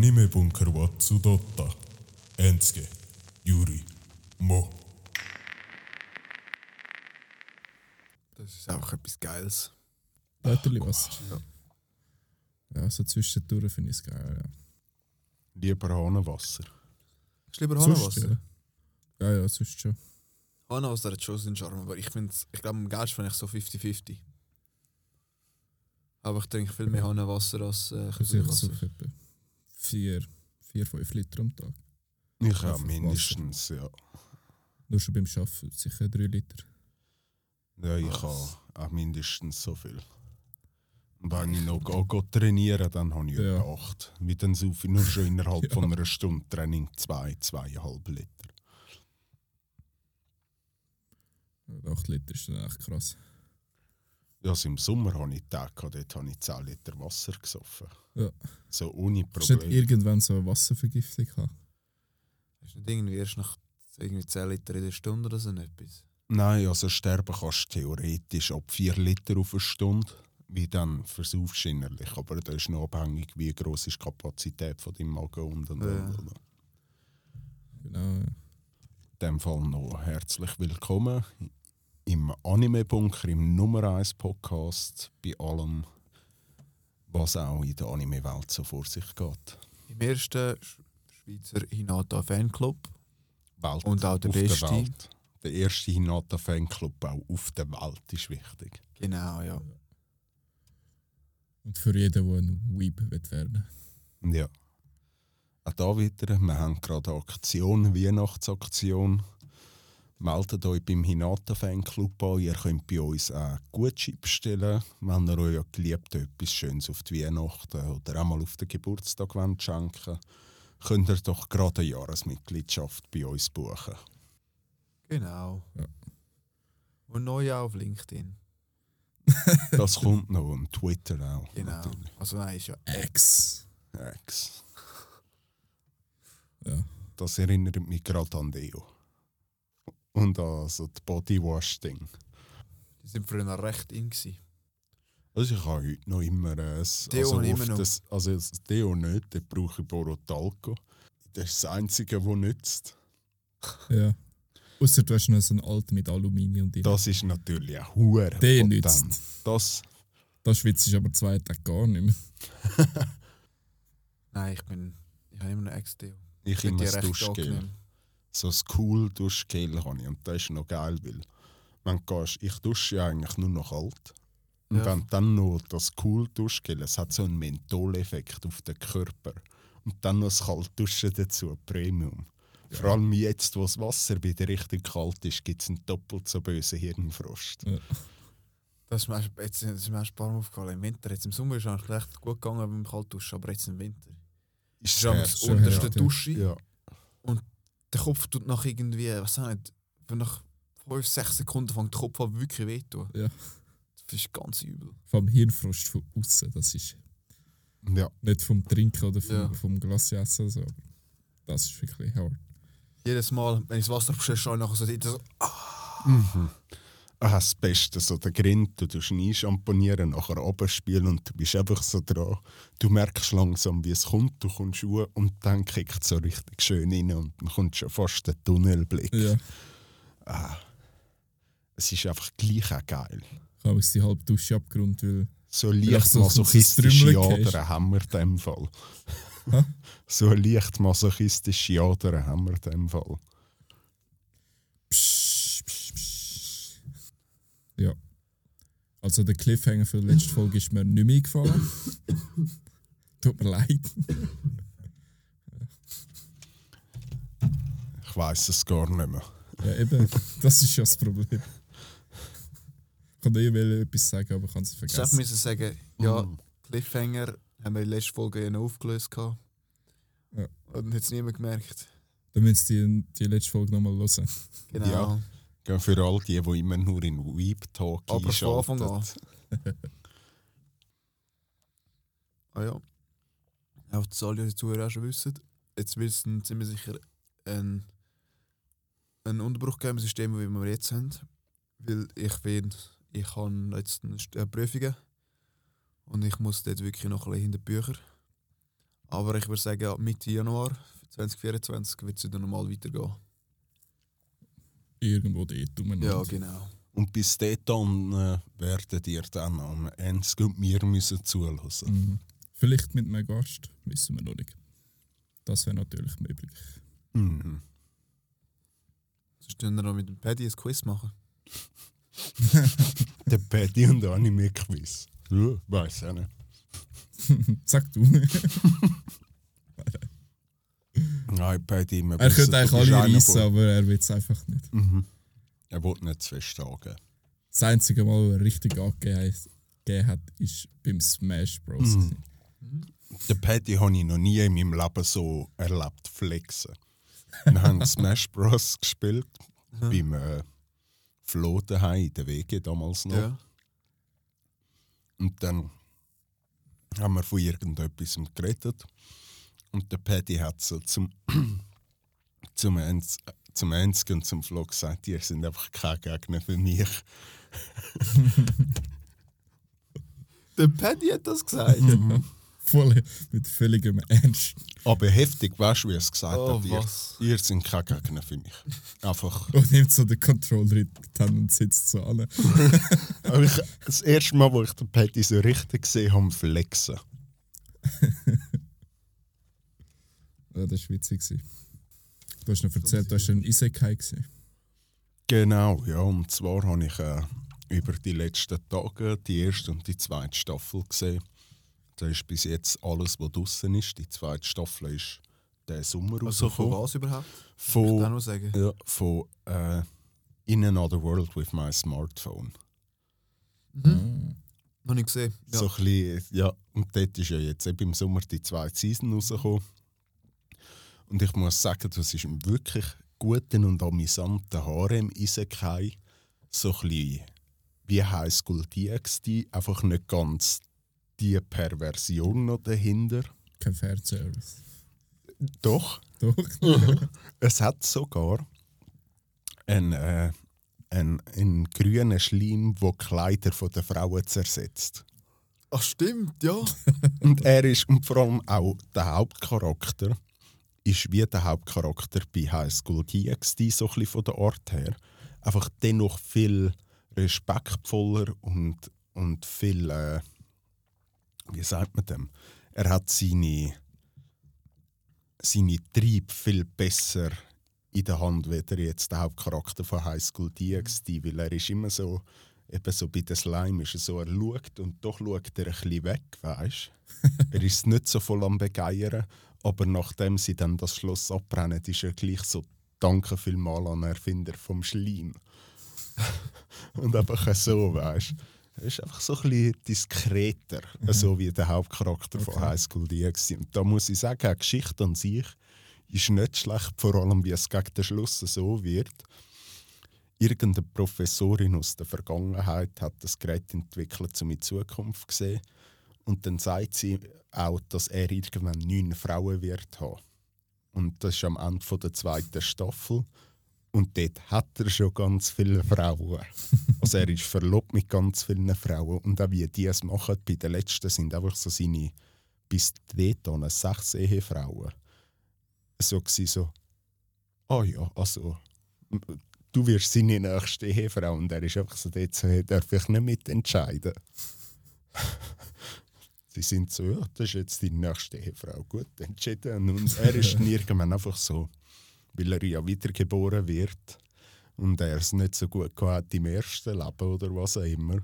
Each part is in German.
Anime-Bunker wa Tsudota. Ensuke, Yuri, Mo. Das ist auch etwas Geiles. Leiterli Wasser. Ja. Ja, so zwischendurch finde ich es geil. Ja. Lieber Hahnenwasser. Ist lieber Sonst, Hahnenwasser. ja. ja, ja, sonst schon. Hahnenwasser hat schon seinen Charme, aber ich finde, ich glaube, am geilsten finde ich so 50-50. Aber ich trinke viel mehr Hahnenwasser als äh, Ich 4, 4, 5 Liter am Tag. Ich habe mindestens, ja. Nur schon beim Arbeiten sicher 3 Liter. Ja, ich habe auch mindestens so viel. Und wenn ich noch gehe trainieren dann habe ich Ja. etwa 8. Wie dann so viel, nur schon innerhalb von einer Stunde Training 2, 2,5 Liter. 8 Liter ist dann echt krass. Ja, also im Sommer habe ich gehabt, dort habe ich 10 Liter Wasser gesoffen. Ja. So ohne Hast du nicht Probleme. irgendwann so eine Wasservergiftung gehabt? Hast du nicht irgendwie erst nach irgendwie 10 Liter in der Stunde oder so etwas? Nein, also sterben kannst du theoretisch ab 4 Liter auf eine Stunde, wie dann versaufst du innerlich. Aber das ist noch abhängig, wie groß ist die Kapazität von deinem Magen und und, Ja. und, und. Genau, ja. In dem Fall noch herzlich willkommen im Anime-Bunker, im Nummer 1 Podcast, bei allem, was auch in der Anime-Welt so vor sich geht. Im ersten Sch- Schweizer Hinata Fanclub. Welt Und auch der beste. Der, Welt. der erste Hinata-Fanclub auch auf der Welt ist wichtig. Genau, ja. Und für jeden, der ein Weeb wird werden Ja. Auch da wieder, wir haben gerade eine Aktion, Weihnachtsaktion. Meldet euch beim Hinata Fanclub an. Ihr könnt bei uns auch Gutschein bestellen, wenn ihr euch geliebt etwas Schönes auf die Weihnachten oder auch mal auf den Geburtstag wollt schenken könnt ihr doch gerade eine Jahresmitgliedschaft bei uns buchen. Genau. Ja. Und neu auch auf LinkedIn. Das kommt noch und Twitter auch. Genau. natürlich. Also nein, ist ja Ex. X. Ja. Das erinnert mich gerade an Deo. Und an so das Bodywash-Ding. Die sind früher noch recht in. Gewesen. Also ich habe heute noch immer ein... Deo also ich auf immer noch. Das, also das Deo nicht, den brauche ich Borotalco. Das ist das Einzige, das nützt. ja. Außer du hast noch so einen alten mit Aluminium drin. Das ist natürlich auch hure Der nützt. Das, Da schwitzt ich aber zwei Tage gar nicht mehr. Nein, ich bin. Ich habe immer noch Ex-Deo. ich Finde immer die das Duschgel. So ein cool Duschgel habe ich. Und das ist noch geil, weil wenn du gehst, ich dusche ja eigentlich nur noch kalt. Und Ja. wenn dann noch das cool Duschgel, es hat so einen Mentholeffekt auf den Körper. Und dann noch das Kaltduschen dazu, Premium. Vor allem jetzt, wo das Wasser wieder richtig kalt ist, gibt es einen doppelt so bösen Hirnfrost. Das ist mir jetzt das ist mir erst ein paar Mal aufgefallen. Im Winter, jetzt im Sommer ist es eigentlich recht gut gegangen beim Kaltduschen, aber jetzt im Winter. Ist Ist am sehr- schon unterste ja. Dusche. ja. Der Kopf tut nach irgendwie, was auch nicht, nach 5, 6 Sekunden fängt der Kopf an wirklich weh zu tun. Ja. Das ist ganz übel. Allem Hirnfrost von außen. Das ist ja. nicht vom Trinken oder vom, Ja. vom Glas essen. So. aber Das ist wirklich hart. Jedes Mal, wenn ich das Wasser bestelle, schaue ich nachher so, so Mhm. Ah, das Beste, so der Grind, du tust nie schamponieren, nachher abspielen und du bist einfach so dran. Du merkst langsam, wie es kommt, du kommst hoch und dann kickt es so richtig schön rein und dann kommt schon fast der Tunnelblick. Ja. Es ist einfach gleich auch geil. Ich habe jetzt die halbe Dusche abgerundet, weil So leicht masochistische Adern haben wir in dem Fall. So leicht masochistische Adern haben wir in dem Fall. Ja. Also der Cliffhanger für die letzte Folge ist mir nicht mehr eingefallen. Tut mir leid. Ich weiß es gar nicht mehr. Ja, eben, das ist ja das Problem. Ich kann dir eh etwas sagen, aber ich kann es Ich vergessen. müssen sagen, ja, Mm. Cliffhanger haben wir in der letzten Folge ja noch aufgelöst. Gehabt. Ja. Und hat es niemand gemerkt. Dann müsst ihr die, die letzte Folge nochmal hören. Genau. Ja. Gell, Für all die, die immer nur in Weep Talk Aber von Anfang an. einschalten. Ah ja. Auch das alle die Zuhörer auch schon wissen. Jetzt wird es ziemlich sicher ein, einen Unterbruch geben im System, wie wir jetzt haben. Weil ich finde, ich habe jetzt eine äh, Prüfungen und ich muss dort wirklich noch ein bisschen hinter die Bücher. Aber ich würde sagen, Mitte Januar 2024 wird es wieder normal weitergehen. Irgendwo dort umeinander. Ja, genau. Und bis dahin äh, werdet ihr dann am Ende und mir müssen zuhören. Mhm. Vielleicht mit einem Gast, wissen wir noch nicht. Das wäre natürlich möglich. Mhm. Sonst können wir noch mit dem Paddy ein Quiz machen. Der Paddy und Anime-Quiz. Ja, weiß auch nicht. Sag du. Paddy, wir er könnte eigentlich alle reissen, aber er will es einfach nicht. Mhm. Er will nicht zu fest sagen. Das einzige Mal, wo er richtig angegeben gegeben hat, ist beim Smash Bros. Mhm. Den Paddy habe ich noch nie in meinem Leben so erlebt, flexen. Wir haben Smash Bros. gespielt, beim äh, Flo daheim in der WG damals noch. Ja. Und dann haben wir von irgendetwas geredet. Und der Paddy hat so zum, zum, Ernst, zum Ernst und zum Flo gesagt, ihr sind einfach kein Gegner für mich. Der Paddy hat das gesagt. Voll mit völligem Ernst. Aber heftig, weißt du, wie er es gesagt Oh, hat? Ihr, was? ihr sind kein Gegner für mich. Einfach. Und nimmt so den Controller in die Hand und sitzt so an. Aber ich, das erste Mal, wo ich den Paddy so richtig gesehen habe, flexen. Ja, das war witzig. gewesen. Du hast noch erzählt, du hast ein Isekai gesehen. Genau, ja. Und zwar habe ich äh, über die letzten Tage die erste und die zweite Staffel gesehen. Da ist bis jetzt alles, was draußen ist. Die zweite Staffel ist der Sommer Also von was überhaupt? Ich Von, auch noch sagen. ja, von äh, In Another World with My Smartphone. Mhm. Noch nicht gesehen. Ja. So ein bisschen, ja, und dort ist ja jetzt eben im Sommer die zweite Season rausgekommen. Und ich muss sagen, das ist ein wirklich guten und amüsanten Harem Isekai. So ein bisschen wie High School DxD, einfach nicht ganz die Perversion noch dahinter. Kein Fairservice. Doch, Doch? es hat sogar einen, äh, einen, einen grünen Schleim, der Kleider von der Frauen zersetzt. Ach stimmt, ja. Und er ist, und vor allem auch der Hauptcharakter, ist wie der Hauptcharakter bei High School DxD, so ein von der Art her. Einfach dennoch viel respektvoller und, und viel, äh, wie sagt man dem? Er hat seine, seine Trieb viel besser in der Hand, wie der jetzt der Hauptcharakter von High School DxD, weil er ist immer so, eben so bei den Slime ist er so, er schaut und doch schaut er ein bisschen weg, weißt Er ist nicht so voll am Begeiern, aber nachdem sie dann das Schloss abbrennen, ist er gleich so «Danke vielmals an den Erfinder vom Schleim». und einfach so, weißt Er ist einfach so ein bisschen diskreter, so wie der Hauptcharakter von Okay. High School DxD. Und da muss ich sagen, die Geschichte an sich ist nicht schlecht, vor allem wie es gegen den Schluss so wird. Irgendeine Professorin aus der Vergangenheit hat das Gerät entwickelt, um in die Zukunft zu sehen. Und dann sagt sie auch, dass er irgendwann neun Frauen wird haben. Und das ist am Ende von der zweiten Staffel. Und dort hat er schon ganz viele Frauen. Also er ist verlobt mit ganz vielen Frauen. Und auch wie die es machen, bei den letzten sind einfach so seine bis dort sechs Ehefrauen. So gsi so, ah ja, also du wirst seine nächste Ehefrau. Und er ist einfach so, dort so, darf ich nicht mitentscheiden. Sie sind so, ja, das ist jetzt die nächste Ehefrau. Gut, entschieden. Und er ist irgendwann einfach so, weil er ja wiedergeboren wird und er es nicht so gut gehabt im ersten Leben oder was auch immer,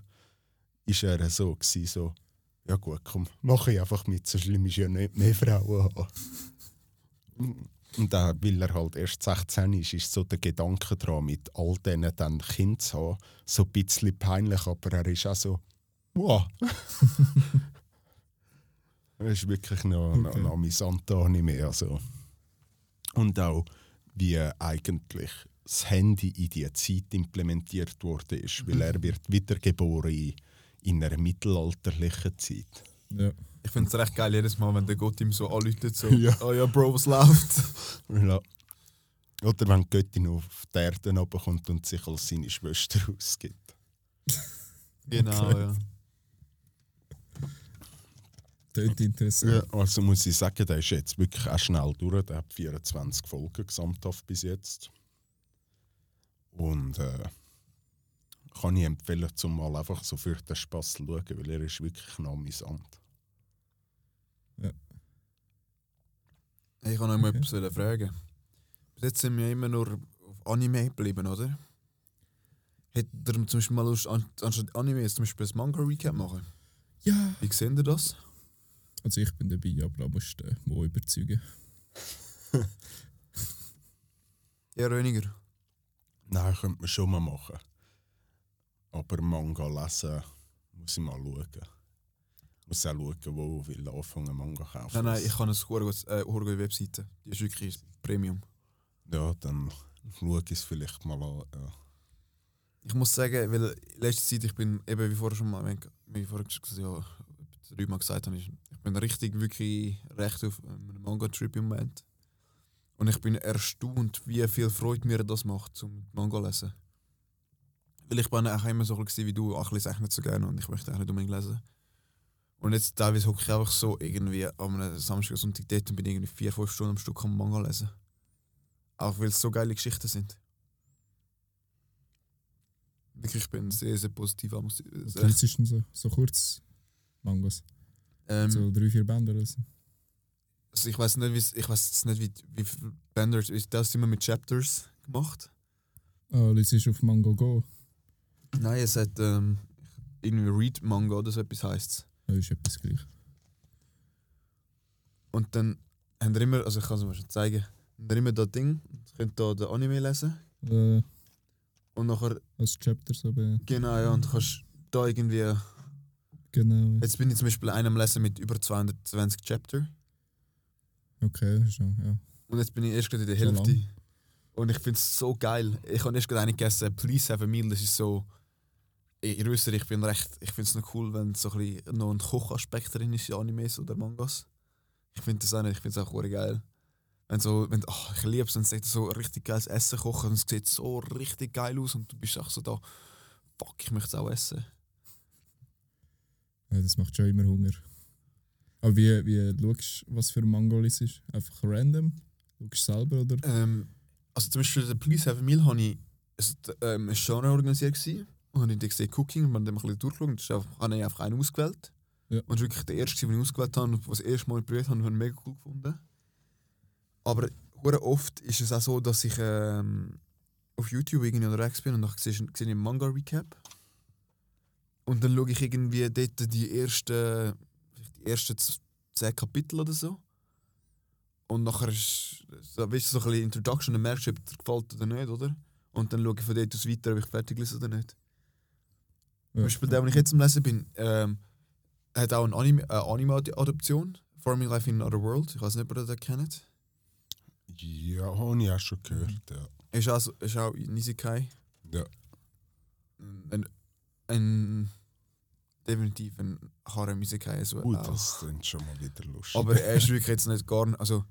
ist er so gewesen, so, ja gut, komm, mach ich einfach mit, so schlimm ist ja nicht mehr Frauen haben. Und auch, weil er halt erst 16 ist, ist so der Gedanke daran, mit all denen dann Kind zu haben, so ein bisschen peinlich, aber er ist auch so, wow. Er ist wirklich noch, noch Okay. ein amüsanter Anime. Also. Und auch, wie eigentlich das Handy in die Zeit implementiert wurde, ist, weil er wird wiedergeboren in, in einer mittelalterlichen Zeit. Ja. Ich finde es recht geil, jedes Mal, wenn der Gott ihm so anläutet, so, Ja. oh ja, Bro, was läuft? Ja. Oder wenn die Göttin auf die Erde kommt und sich als seine Schwester ausgibt. genau, Okay. ja. Tönt interessant. Ja, also muss ich sagen, der ist jetzt wirklich auch schnell durch. Der hat 24 Folgen gesamthaft bis jetzt. Und äh, kann ich empfehlen, zum mal einfach so für den Spass zu schauen, weil er ist wirklich noch amüsant. Ich kann noch mal Okay. etwas fragen. Bis jetzt sind wir immer nur auf Anime geblieben, oder? Hättet ihr zum Beispiel mal Lust, an- anstatt Anime jetzt zum Beispiel ein Manga-Recap machen? Ja. Wie sehen ihr das? Also ich bin dabei, aber da musst du äh, Mo überzeugen. Eher weniger. Nein, könnte man schon mal machen. Aber Manga lesen muss ich mal schauen. Muss auch schauen, wo ich will anfangen Manga kaufen. Nein, nein, ich habe eine sehr gute, äh, sehr gute Webseite. Die ist wirklich Premium. Ja, dann schaue ich es vielleicht mal an. Ja. Ich muss sagen, weil in letzter Zeit, ich bin eben wie vorher schon mal, wie vorher gesagt, ja, dreimal gesagt habe, ich ich bin richtig, wirklich recht auf einem Manga-Trip im Moment. Und ich bin erstaunt, wie viel Freude mir das macht, zum Manga zu lesen. Weil ich bin auch immer so wie du, auch ich lese nicht so gerne und ich möchte auch nicht unbedingt lesen. Und jetzt teilweise hocke ich einfach so irgendwie am Samstag oder Sonntag dort und bin irgendwie vier, fünf Stunden am Stück am Manga lesen. Auch weil es so geile Geschichten sind. Wirklich, ich bin sehr, sehr positiv. am- es ist so, so kurz Mangas? Ähm, so drei, vier Bänder oder so. also ich weiß nicht, ich weiß nicht, wie, wie viele Bänder ist das immer mit Chapters gemacht. Ah, das ist auf Manga Go. Nein, es hat ähm, irgendwie Read Manga oder so etwas heisst Das ist etwas gleich. Und dann haben wir immer, also ich kann es schon zeigen, haben wir immer das Ding, ihr könnt da den Anime lesen Äh, und nachher, als Chapter so bei, genau, ja, und du kannst da irgendwie, genau. jetzt bin ich zum Beispiel einem Lesen mit über 220 Chapter Okay, das ist schon, ja. und jetzt bin ich erst gerade in der Hälfte. lang. Und ich finde es so geil. Ich habe erst gerade eine gegessen, Please Have a Meal, das ist so, ich, ihr wisst, ich bin recht, ich finde es noch cool, wenn so ein bisschen noch ein Kochaspekt drin ist in Animes oder Mangas. Ich finde das auch nicht, ich finde es auch geil. Wenn so, wenn, oh, ich liebe es, wenn sie so richtig geiles Essen kochen und es sieht so richtig geil aus und du bist auch so da, fuck, ich möchte es auch essen. Ja. Das macht schon immer Hunger. Aber wie, wie schaust du, was für ein Manga es ist? Einfach random? Schaust du selber oder? Ähm, also zum Beispiel der Please Have a Meal habe ich ähm, ein Genre organisiert gewesen. und habe ich dann gesehen Cooking und dann ein bisschen durchgeschaut und da habe ich einfach einen ausgewählt. Ja. Und das war wirklich der erste, den ich ausgewählt habe was das erste Mal probiert habe habe ich mega cool gefunden. Aber hure oft ist es auch so, dass ich ähm, auf YouTube irgendwie unterwegs bin und dann sehe ich einen Manga-Recap. Und dann schaue ich irgendwie dort die ersten, die ersten zehn Kapitel oder so. Und nachher ist so, weißt du, so ein bisschen Introduction, dann merkst du, ob dir gefällt oder nicht, oder? Und dann schaue ich von dort aus weiter, ob ich fertig lese oder nicht. Zum Beispiel der, den ich jetzt am Lesen bin, ähm, hat auch eine Anime- äh, Anime-Adaption, Forming Life in Another World. Ich weiß nicht, ob ihr das kennt. Ja, habe ich auch schon gehört. Ja. Ist auch, ist auch in Isekai. Ja. Ein, ein, definitiv ein Harem Isekai. So Gut, das ist schon mal wieder lustig. Aber er ist wirklich jetzt nicht gar nicht, also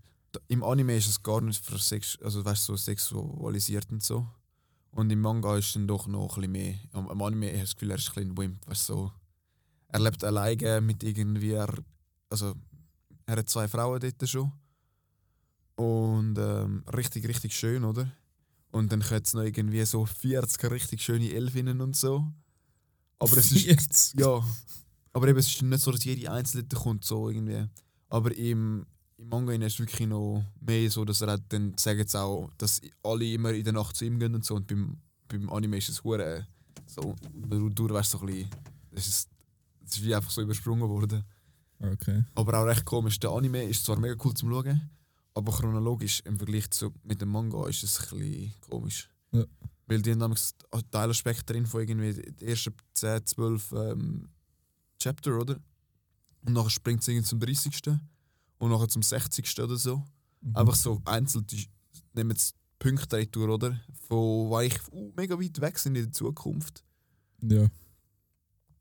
im Anime ist es gar nicht für Sex, also weißt du, so sexualisiert und so. Und im Manga ist dann doch noch ein bisschen mehr. Am Anime habe ich das Gefühl, er ist ein bisschen Wimp, weißt du, so. Er lebt alleine mit irgendwie, er, also er hat zwei Frauen dort schon. Und ähm, richtig, richtig schön, oder? Und dann hat es noch irgendwie so 40 richtig schöne Elfinnen und so. Aber es ist, Jetzt. ja, aber eben, es ist nicht so, dass jede einzelne kommt, so irgendwie. Aber im, im Manga ist es wirklich noch mehr so, dass er halt dann sagen sie auch, dass alle immer in der Nacht zu ihm gehen und so. Und beim, beim Anime ist es hure so, du, du weißt so ein bisschen, das ist, ist wie einfach so übersprungen worden. Okay. Aber auch recht komisch. Der Anime ist zwar mega cool zum Schauen, aber chronologisch im Vergleich zu, mit dem Manga ist es ein bisschen komisch. Ja. Weil die haben damals Teilaspekte drin von irgendwie die ersten 10, 12 ähm, Chapter, oder? Und nachher springt es irgendwie zum 30. und nachher zum 60. oder so. Mhm. Einfach so einzeln, die nehmen jetzt Punkte retour, oder? Von wo ich uh, mega weit weg sind in der Zukunft Ja.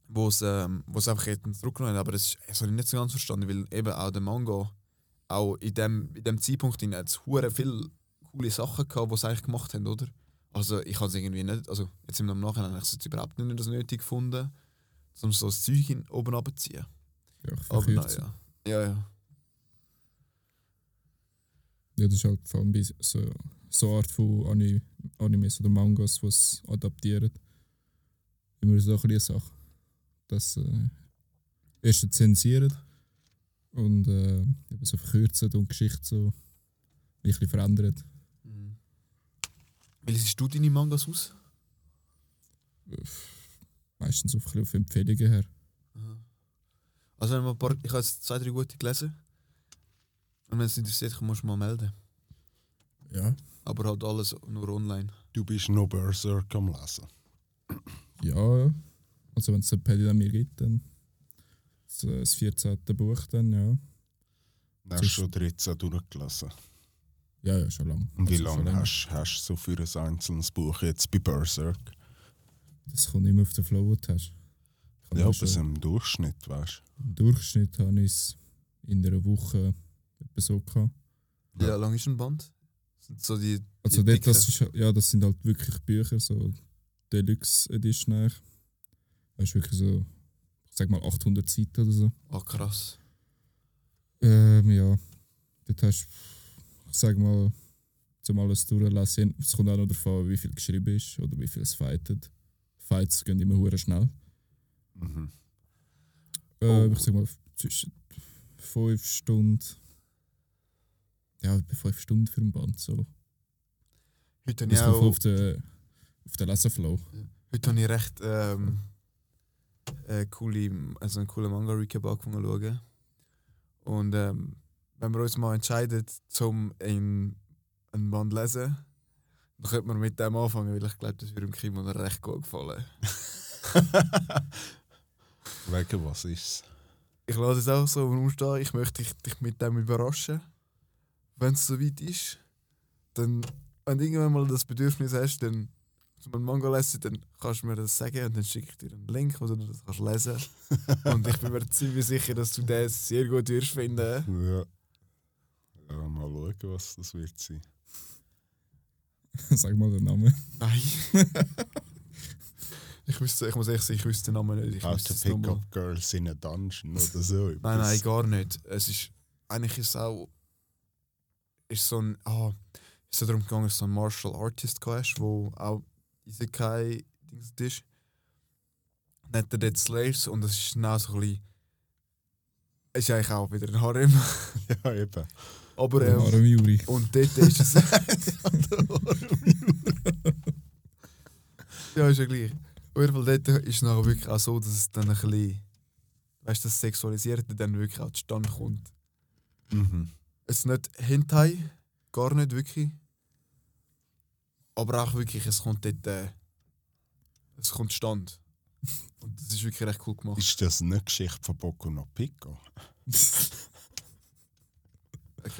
wo es ähm, wo's einfach hätten zurückgenommen aber das, das habe ich nicht so ganz verstanden, weil eben auch der Manga auch in dem, in dem Zeitpunkt in es hure viele coole Sachen gehabt, die sie eigentlich gemacht haben, oder? Also ich habe es irgendwie nicht, also jetzt im Nachhinein habe ich es überhaupt nicht das nötig gefunden, um so das Zeug in, oben abzuziehen. ja Aber naja. Ja, ja. Ja, das ist halt vor allem bei so, so Art von Ani- Animes oder Mangas, die es adaptieren. Immer so eine Sache. Dass äh, erst zensieren und äh, eben so verkürzen und die Geschichte so ein bisschen verändern. Wie liest du deine Mangas aus? Meistens auf, ein bisschen auf Empfehlungen her. Also wenn man ein paar, ich habe jetzt zwei, drei gute gelesen. Und wenn es interessiert, musst du mal melden. Ja. Aber halt alles nur online. Du bist noch Berserk am Lesen. Ja, also wenn es ein Paddy an mir gibt, dann das, äh, das 14. Buch dann, ja. Hast du schon 13 durchgelesen? Ja, ja, schon lange. Und wie Also lange hast hast du so für ein einzelnes Buch jetzt bei Berserk? Das kommt immer auf den Flow, den du hast. Ich habe Ja, aber so im Durchschnitt, weißt Im Durchschnitt habe ich es in einer Woche etwa so gehabt. Wie lang ist ein Band? So die, Also die dort, das, ist, ja, das sind halt wirklich Bücher, so Deluxe Edition eigentlich. Das ist wirklich so, ich sag mal 800 Seiten oder so. Ah, krass. Ähm, ja, dort hast du, sag mal, zum alles durchlesen, es kommt auch noch davon, an, wie viel geschrieben ist oder wie viel es fightet. Fights gehen immer hure schnell. Mhm. Äh, Oh. Ich sag mal, zwischen 5 Stunden. Ja, etwa 5 Stunden für ein Band. So. Heute habe Bis ich auch, auf den, auf den Lesenflow. heute habe ich recht ähm, äh, coole, also einen coolen Manga-Recap angefangen zu schauen. Und ähm, wenn wir uns mal entscheiden, zum ein, ein Band zu lesen, dann könnte man mit dem anfangen, weil ich glaube, das würde dem Kimon recht gut gefallen. Wegen was ist Ich lasse es auch so rumstehen, ich möchte dich, dich mit dem überraschen. Wenn es soweit ist, dann, wenn du irgendwann mal das Bedürfnis hast, dann zum einen Manga lesen, dann kannst du mir das sagen und dann schicke ich dir einen Link, wo du das kannst lesen Und ich bin mir ziemlich sicher, dass du das sehr gut wirst finden. Ja. Ja. Mal schauen, was das wird sein. Sag mal den Namen. Nein. ich, wüsste, ich muss echt sagen, ich wüsste den Namen nicht. Ich How to es pick up girls in a dungeon oder so. Nein, nein, gar nicht. Es ist, eigentlich ist es auch ist so ein, ah, ist so darum gegangen, so einen Martial Artist hast, wo auch Isekai Dings ist. Nennt er dort Slaves und das ist genau so ein bisschen, ist eigentlich auch wieder ein Harem. Ja, eben. Aber ähm, Juri. und dort ist es. ja, ist ja gleich. Auf jeden Fall dort ist es nachher wirklich auch so, dass es dann ein bisschen, weißt du, das Sexualisierte dann wirklich auch zustande kommt. Mhm. Es ist nicht Hentai, gar nicht wirklich. Aber auch wirklich, es kommt dort. Äh, es kommt Stand. Und das ist wirklich recht cool gemacht. Ist das eine Geschichte von Boku no Pico? Ich,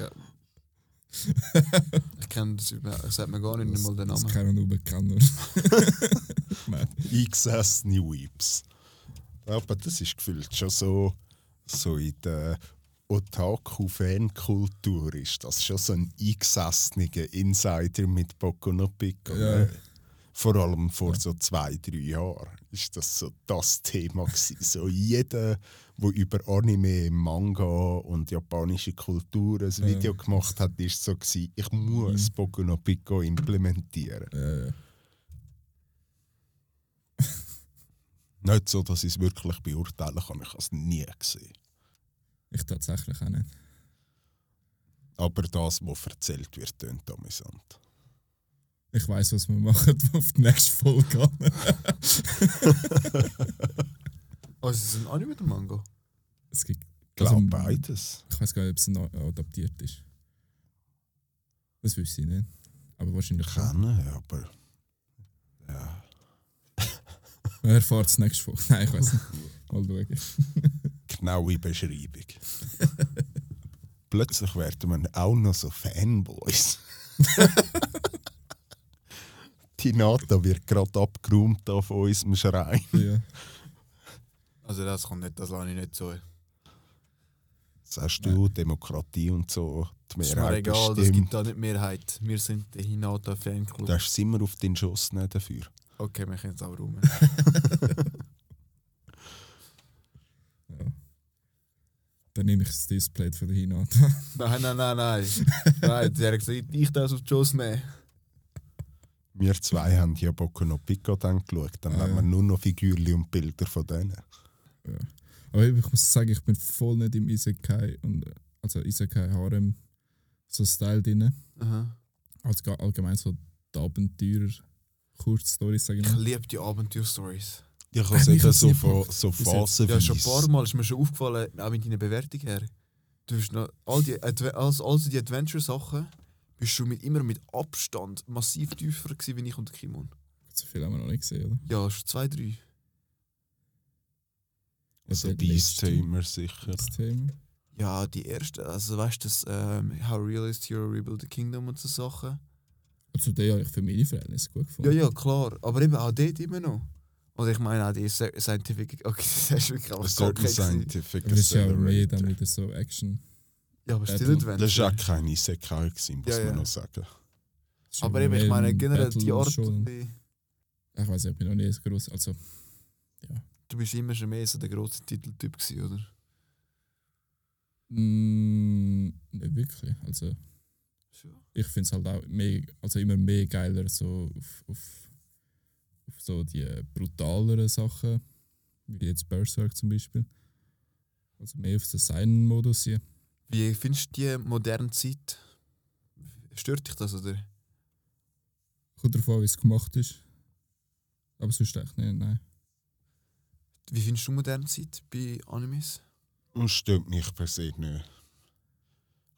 ich kenne das überhaupt, sagt mir gar nicht Das, mal den das Namen. kennen nur Bekenner. Eingesessene Weeps. Aber das ist gefühlt schon so, so in der Otaku-Fankultur ist das schon so ein eingesessener Insider mit Boku no Pico. Ja. Vor allem vor so zwei, drei Jahren ist das so das Thema gewesen. So jeder, der über Anime, Manga und japanische Kultur ein Ja. Video gemacht hat, ist so gewesen, ich muss Boku no Pico implementieren. Äh, Nicht so, dass ich es wirklich beurteilen kann. Ich habe es nie gesehen. ich tatsächlich auch nicht. Aber das, was erzählt wird, tönt amüsant. Ich weiß, was wir machen auf die nächste Folge. an. Oh, ist es ein Anime oder Manga? es gibt, glaube Also, beides. ich weiß gar nicht, ob es noch adaptiert ist. Das wüsste ich nicht. Aber wahrscheinlich schon. Kennen, aber. Ja. Man erfahrt es nächste Folge. Nein, ich weiß nicht. Mal schauen. Genaue Beschreibung. Plötzlich werden wir auch noch so Fanboys. Die Nata wird gerade abgeräumt da von unserem Schrein. Ja. Also das kommt nicht, das lasse ich nicht so. Sagst du, Demokratie und so, die Ist mir Mehrheit egal, das bestimmt. gibt da nicht Mehrheit. Wir sind der Hinata Fanclub. Da sind wir auf den Schuss nicht dafür. Okay, wir können es auch rum. ja. Dann nehme ich das Display von der Hinata. Nein, nein, nein, nein. nein, der hat gesagt, ich darf auf Joes nehmen. Wir zwei haben ja Boku no Pico dann geschaut. Dann Ah, haben ja. wir nur noch Figürchen und Bilder von denen. Aber ich muss sagen, ich bin voll nicht im Isekai und also Isekai Harem so Style drin. Aha. Als ga- allgemein so die Abenteurer Kurzstories sage ich Ich mal. liebe die Abenteuerstories. Ich habe es mich eben hat's so, von, so phasenweise. Ja, schon ein paar Mal ist mir schon aufgefallen, auch mit deiner Bewertung her. Du hast noch all die, also, also die Adventure-Sachen bist du mit, immer mit Abstand massiv tiefer gewesen, wie ich und Kimon. So viel haben wir noch nicht gesehen, oder? Ja, schon zwei, drei. Also der Beast letzte- Tamer sicher. Das Thema. Ja, die erste, also weißt du, das ähm, How Real is Hero Rebuild the Kingdom und so Sachen. Also den habe ich für meine Verhältnisse gut Ja, gefunden. ja, klar. Aber eben auch dort immer noch. Und ich meine auch die Sci- Scientific. Okay, das ist wirklich A einfach certain kacke gewesen. scientific es ist ja mehr accelerator. dann wieder so Action. Ja, aber Battle. Still Adventure. Das war auch kein Isekai, gewesen, muss Ja, man ja. noch sagen. Aber ja eben, ich meine ein generell Battle die Art. schon. die- Ich weiß nicht, ich bin noch nie so groß. Also, Du bist immer schon mehr so der grosse Titeltyp gewesen, oder? mh, nicht wirklich. Also, ich finde es halt auch mehr, also immer mehr geiler so auf, auf, auf so die brutaleren Sachen, wie jetzt Berserk zum Beispiel. Also mehr auf den Seinen-Modus hier. Wie findest du die moderne Zeit? Stört dich das, oder? Kommt darauf an, wie es gemacht ist. Aber sonst echt nicht, nein. Wie findest du moderne Zeit bei Animes? Und stört mich per se nicht.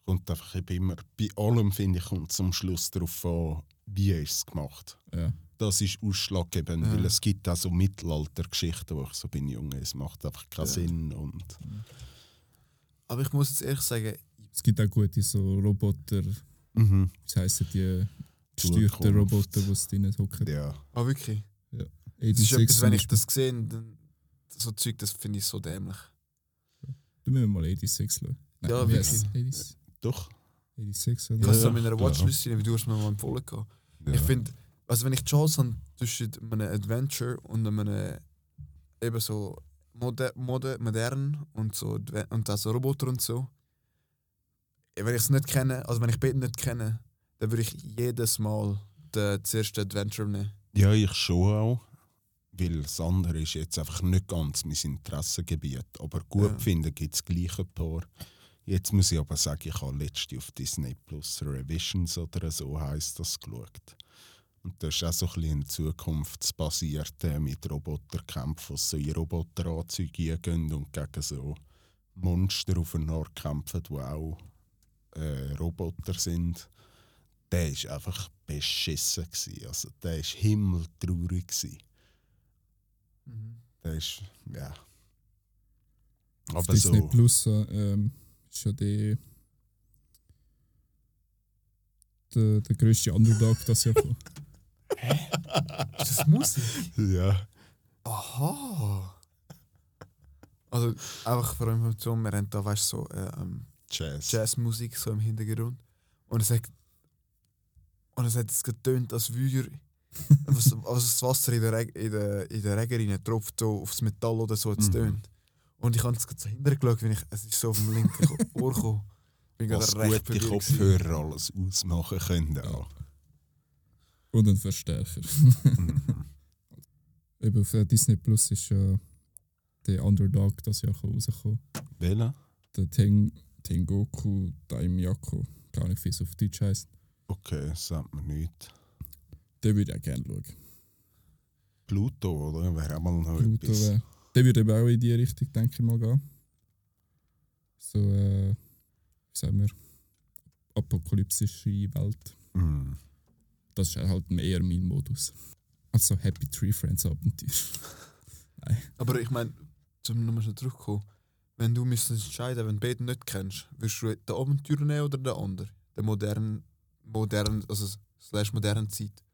Kommt einfach immer, bei allem finde ich, kommt zum Schluss darauf an, wie er es gemacht Ja. Das ist ausschlaggebend, Ja. weil es gibt auch so Mittelaltergeschichten, wo ich so bin, Junge, es macht einfach keinen Ja. Sinn. Und Aber ich muss jetzt ehrlich sagen, Es gibt auch gute so Roboter, mhm. wie heissen die gesteuerten Zukunft. Roboter, die es drin hocken. ja. ah wirklich. Das ist 86 etwas, wenn ich das sehe, dann so Zeug, das finde ich so dämlich. Da müssen wir mal 86 schauen. Nein, Ja, wie wirklich. heisst es? 80 Doch. 86 Ich oder? habe es Ja, in meiner ja. Watchlist, wie du hast mir mal empfohlen. Ja. Ich finde, also wenn ich die Chance habe zwischen einem Adventure und einem eben so moder, moder, modern und so und auch so Roboter und so, wenn ich es nicht kenne, also wenn ich beide nicht kenne, dann würde ich jedes Mal den, das erste Adventure nehmen. Ja, ich schon auch. Weil das andere ist jetzt einfach nicht ganz mein Interessengebiet. Aber gut Ja. finden gibt es gleich ein paar. Jetzt muss ich aber sagen, ich habe letzte auf Disney Plus Revisions oder so heisst das geschaut. Und das ist auch so ein bisschen zukunftsbasiert äh, mit Roboterkämpfen, wo so in Roboteranzüge eingehen und gegen so Monster aufeinander kämpfen, die auch äh, Roboter sind. Der war einfach beschissen. Gewesen. Also, der war himmeltraurig. Gewesen. Der ist, ja. Auf Aber Disney so. Plus äh, ähm, ist ja die, der, der grösste Underdog das Jahr. gekommen. Ist das Musik? Ja. Aha! Also einfach vor allem so, wir haben da weißt, so äh, ähm, Jazz. Jazzmusik so im Hintergrund. Und es hat, und es hat es getönt, als würde was, was das Wasser in der, Reg, in der, in der Regen rein tropft, so aufs Metall oder so, es Mhm. tönt. Und ich habe es gerade so hintergeschaut, wenn ich, es ist so vom linken Ohr gekommen. Was gute. Kopfhörer alles ausmachen können. Auch. Und ein Verstärker. Mhm. Eben auf äh, Disney Plus ist ja der Underdog das Jahr rausgekommen. Welcher? Der Ten, Tengoku Daimyako. Keine Ahnung, wie es auf Deutsch heisst. Okay, das sagt man nicht. Den würde ich auch gerne schauen. Pluto, oder? Wäre auch mal noch Pluto etwas. wär, der würde eben auch in die Richtung, denke ich mal, gehen. So, äh, wie sagen wir, apokalyptische Welt. Mhm. Das ist halt mehr mein Modus. Also Happy Tree Friends Abenteuer. Aber ich meine, zum nochmal schnell zurückkommen, wenn du müsstest entscheiden, wenn du beide nicht kennst, würdest du den Abenteuer nehmen oder den anderen? Den modernen, modernen, also slash modernen Zeit.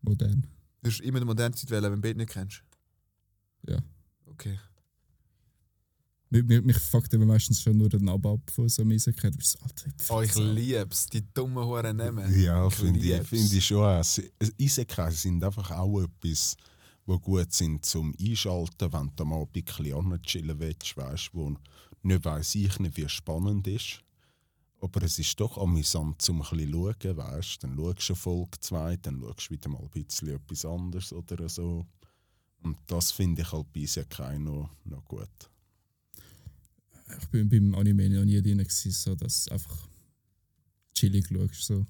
Modern. Würdest du immer die moderne Zeit wählen, wenn du beide nicht kennst? Ja. Okay. Mich, mich, mich fuckt eben meistens schon nur der Name ab von so. Du Alter, Oh, ich so. lieb's, die dummen Huren nehmen. Ja, Ich finde ich, find ich schon. Sie- Isekai sind einfach auch etwas, wo gut sind zum Einschalten, wenn du mal ein bisschen chillen willst, weißt, wo nicht weiss ich nicht, wie spannend ist. Aber es ist doch amüsant, zum ein bisschen zu schauen, weißt Dann schaust du eine Folge 2, dann schaust du wieder mal ein bisschen etwas anderes oder so. Und das finde ich halt bei Isekai noch, noch gut. Ich bin beim Anime noch nie drin, gewesen, so dass du einfach chillig schaust. So.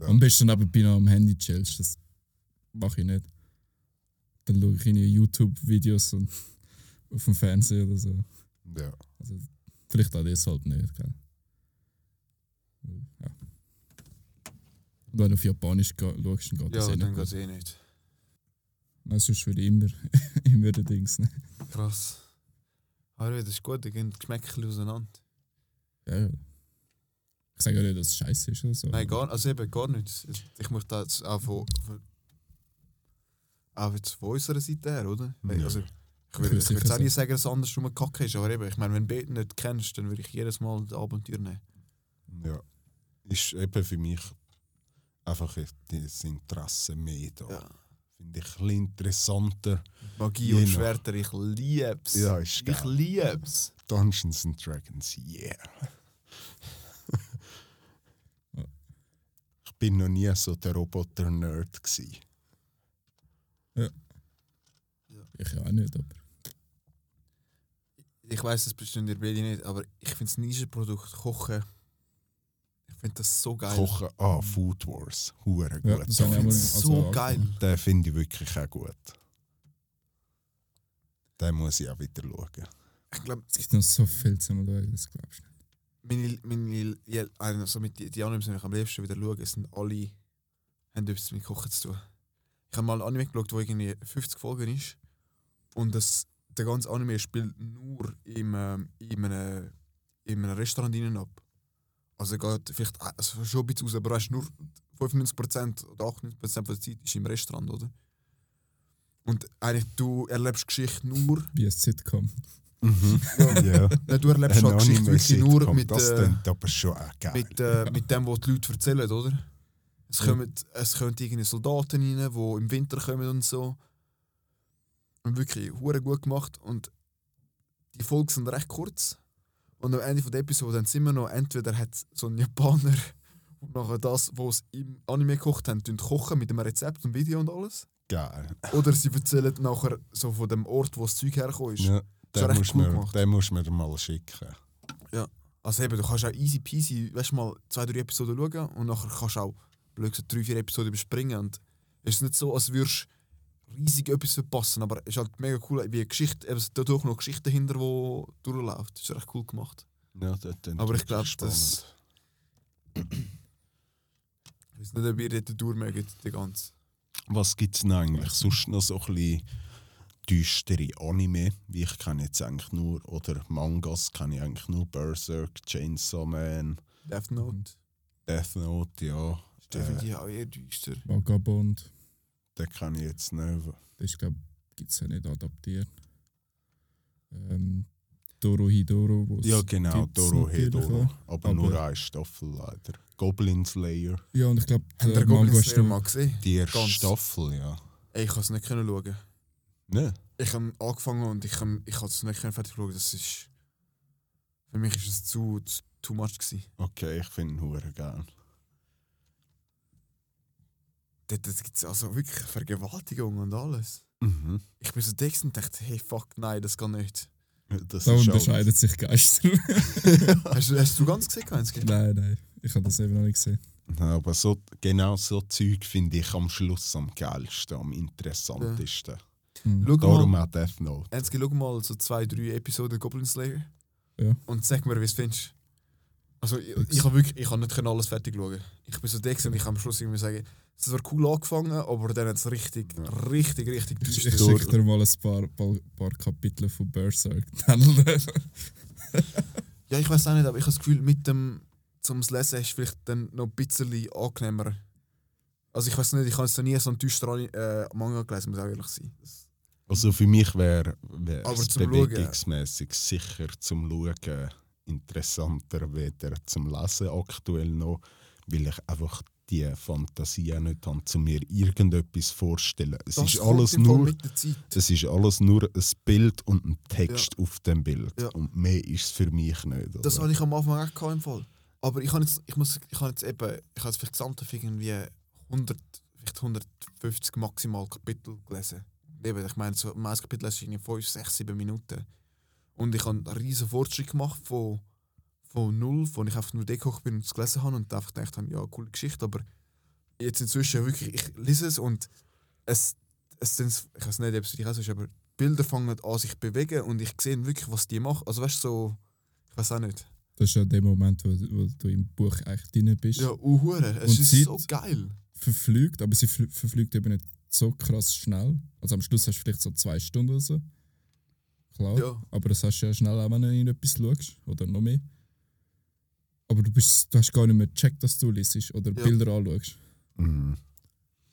Ja. Am besten nebenbei noch am Handy chillst, das mache ich nicht. Dann schaue ich in YouTube-Videos und auf dem Fernseher oder so. Ja. Also, vielleicht auch deshalb nicht, gell? Ja. Und wenn du auf Japanisch schaust, dann geht das Ja, eh dann nicht geht gut. es eh nicht. Nein, sonst würde ich immer, immer den Dings nehmen. Krass. Aber das ist gut, die gehen die Geschmäcker auseinander. Ja, ja. Ich sage ja nicht, dass es scheiße ist oder so. Nein, gar, also eben, gar nicht. Ich möchte da jetzt auch von, von, auch jetzt von unserer Seite her, oder? Ja. Also, ich würde sicher auch nicht sagen, dass es andersrum kacke ist, aber eben, ich meine, wenn du Beten nicht kennst, dann würde ich jedes Mal das Abenteuer nehmen. ja. Ist eben für mich einfach das Interesse mehr da. Ja. Finde ich ein interessanter. Magie und Schwerter, ich lieb's. Ja, ist ich geil. lieb's. Dungeons and Dragons, yeah. Ja. ich bin noch nie so der Roboter-Nerd. gsi. Ich ja auch nicht, aber. Ich weiß, das bestimmt ihr beide nicht, aber ich finde das Nischenprodukt Kochen, ich finde das so geil. Kochen, ah, Food Wars, hure Ja, gut. es also so angefangen. geil. Den finde ich wirklich auch gut. Den muss ich auch wieder schauen. Ich glaube, Es gibt noch so viel zu schauen, das glaubst du nicht. meine, meine also mit die, die Animes, die ich am liebsten wieder schaue, sind alle, haben etwas mit Kochen zu tun. Ich habe mal ein Anime geschaut, wo irgendwie 50 Folgen ist. Und das, der ganze Anime spielt nur im, ähm, in, einem, in einem Restaurant innen ab. Also geht vielleicht also schon ein bisschen raus, aber weißt, nur 95% oder 98% der Zeit ist im Restaurant, oder? Und eigentlich, du erlebst Geschichte nur. Wie ein Sitcom. ja. Nein, du erlebst halt Geschichte wirklich nur Anime-Sitcom, mit, Das äh, aber schon auch geil. mit, äh, mit dem, was die Leute erzählen, oder? Es Ja. kommen, es kommen irgendwie Soldaten rein, die im Winter kommen und so. Und wirklich hure gut gemacht. Und die Folgen sind recht kurz. Und am Ende von der Episode sind wir noch, entweder hat so ein Japaner nachher das, was sie im Anime gekocht haben, kochen mit einem Rezept und Video und alles. geil. Oder sie erzählen nachher so von dem Ort, wo das Zeug hergekommen ist. Ja, den, musst cool mir, den musst du mir mal schicken. Also eben, du kannst auch easy peasy, weißt du mal, zwei, drei Episoden schauen und nachher kannst du auch, blöd gesagt, drei, vier Episoden überspringen. Und es ist nicht so, als würdest du riesig etwas verpassen, aber es ist halt mega cool, wie eine Geschichte, eben, dadurch noch Geschichte dahinter, die durchläuft. Das ist recht cool gemacht. Ja, das Aber ich glaube, spannend. das. Ich weiß nicht, ob ihr dort durchmögt, die ganze. Was gibt es denn eigentlich sonst noch so ein bisschen düstere Anime? Wie ich kenne jetzt eigentlich nur, oder Mangas kenne ich eigentlich nur Berserk, Chainsaw Man, Death Note. Death Note, ja. Ist definitiv auch eher düster. Vagabond. Den kenne ich jetzt nicht. Das ist, glaube ich, gibt es ja nicht adaptiert. Ähm, Doro Hidoro, wo Ja, genau, Doro auch. Aber, Aber- nur eine Staffel leider. Goblin Slayer, Ja, und ich glaube, ihr der Goblin Manga Slayer nur... mal gesehen? die erste Ganz. Staffel, ja. Ey, ich konnte es nicht können schauen. Ne? Ich habe angefangen und ich habe ich es nicht können fertig schauen. Das ist. Für mich ist es zu, zu too much gewesen. Okay, ich finde ihn hure geil. Dort gibt es also wirklich Vergewaltigung und alles. Mhm. Ich bin so gewesen und dachte, hey fuck, nein, das geht nicht. Das Da unterscheidet sich Geister. hast, du, hast du ganz gesehen, Kanski? nein, nein, ich habe das eben noch nicht gesehen. Ja, aber so, genau so Zeug finde ich am Schluss am geilsten, am interessantesten. Hm. Schau Darum mal, auch Death Note. Ernstli, schau mal so zwei, drei Episoden Goblin Slayer Ja. und sag mir, wie es findest. Also ich, ich habe wirklich, ich habe nicht können alles fertig schauen. Ich bin so gewesen und ich habe am Schluss irgendwie sagen, es zwar cool angefangen, aber dann hat es richtig, Ja. richtig, richtig Ich, düster. ich schicke dir mal ein paar, paar, paar Kapitel von Berserk. Ja, ich weiß auch nicht, aber ich habe das Gefühl, mit dem zum Lesen ist vielleicht dann noch ein bisschen angenehmer. Also ich weiß nicht, ich habe jetzt noch nie so einen düsteren äh, Manga gelesen, muss auch ehrlich sein. Das, Also für mich wäre es bewegungsmäßig sicher zum Schauen interessanter weder zum Lesen aktuell noch, weil ich einfach die Fantasie auch nicht habe, zu mir irgendetwas vorzustellen. Es Das ist alles nur es ist alles nur ein Bild und ein Text auf dem Bild. Ja. Und mehr ist es für mich nicht. Das oder? hatte ich am Anfang auch im Fall. Aber ich habe jetzt, ich muss, ich habe jetzt eben, ich habe jetzt vielleicht gesamt irgendwie 100, vielleicht 150 maximal Kapitel gelesen. Eben, ich meine, so, mein Kapitel ist irgendwie 5, 6, 7 Minuten. Und ich habe einen riesen Fortschritt gemacht von, von null, von ich einfach nur gekocht bin und es gelesen habe und einfach gedacht habe, ja, coole Geschichte, aber jetzt inzwischen wirklich, ich lese es und es, es sind, ich weiß nicht, ob es für dich auch ist, aber die Bilder fangen an sich zu bewegen und ich sehe wirklich, was die machen. Also weißt du, so, ich weiß auch nicht. Das ist ja der Moment, wo, wo du im Buch eigentlich drin bist. Ja, uhure. Es Und ist Zeit- so geil. Verflügt, aber sie fl verflügt eben nicht so krass schnell. Also am Schluss hast du vielleicht so zwei Stunden oder so. Klar. Ja. Aber das hast du ja schnell auch, wenn du in etwas schaust. Oder noch mehr. Aber du, bist, du hast gar nicht mehr gecheckt, dass du liest oder Ja. Bilder anschaust. Mhm.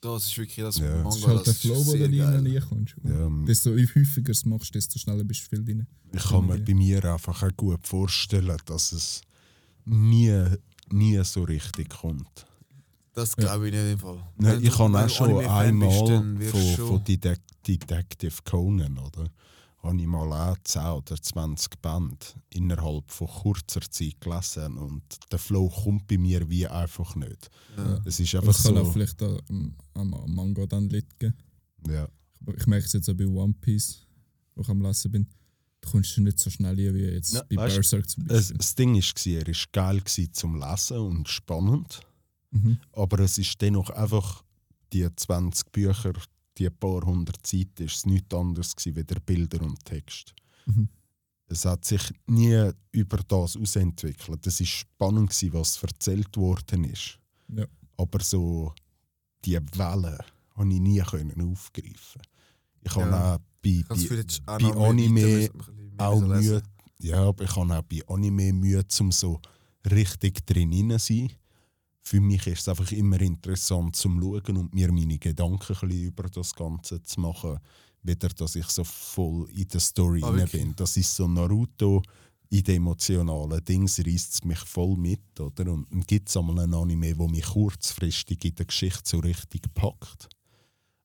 Das ist wirklich das Ja. Das ist Manga. halt der Flow, wo du reinkommst. Ja, Desto häufiger du es machst, desto schneller bist du viel drin. ich kann mir bei mir einfach auch gut vorstellen, dass es nie, nie so richtig kommt. Das glaube ich nicht im Fall. Nein, ich habe auch schon einmal von, von Detec Detective Conan, oder? Habe ich mal auch 10 oder 20 Bände innerhalb von kurzer Zeit gelesen und der Flow kommt bei mir wie einfach nicht. Ja. Es ist einfach es kann auch so. vielleicht am, Manga dann liegen. Ja. Aber ich merke es jetzt auch bei One Piece, wo ich am Lesen bin. Du kommst nicht so schnell rein wie jetzt Ja, bei weißt- Berserk zum Beispiel. das Ding war, er war geil zum Lesen und spannend, Mhm. aber es ist dennoch einfach die 20 Bücher, die paar hundert Seiten, ist es nichts anderes gewesen, wie der Bilder und Text. Mhm. Es hat sich nie über das ausentwickelt. Es war spannend, gewesen, was erzählt worden ist. Ja. Aber so die Wellen konnte ich nie können aufgreifen. Ich habe Ja. auch bei, Ich habe das bei, auch bei mehr Anime müssen- auch. Mühe. Ja, aber ich habe auch bei Anime Mühe, um so richtig drin zu sein. Für mich ist es einfach immer interessant zum Schauen und mir meine Gedanken ein über das Ganze zu machen, weder dass ich so voll in der Story Ah, bin. Das ist so Naruto in den emotionalen Dings reißt es mich voll mit, oder? Und dann gibt es einmal ein Anime, wo mich kurzfristig in der Geschichte so richtig packt.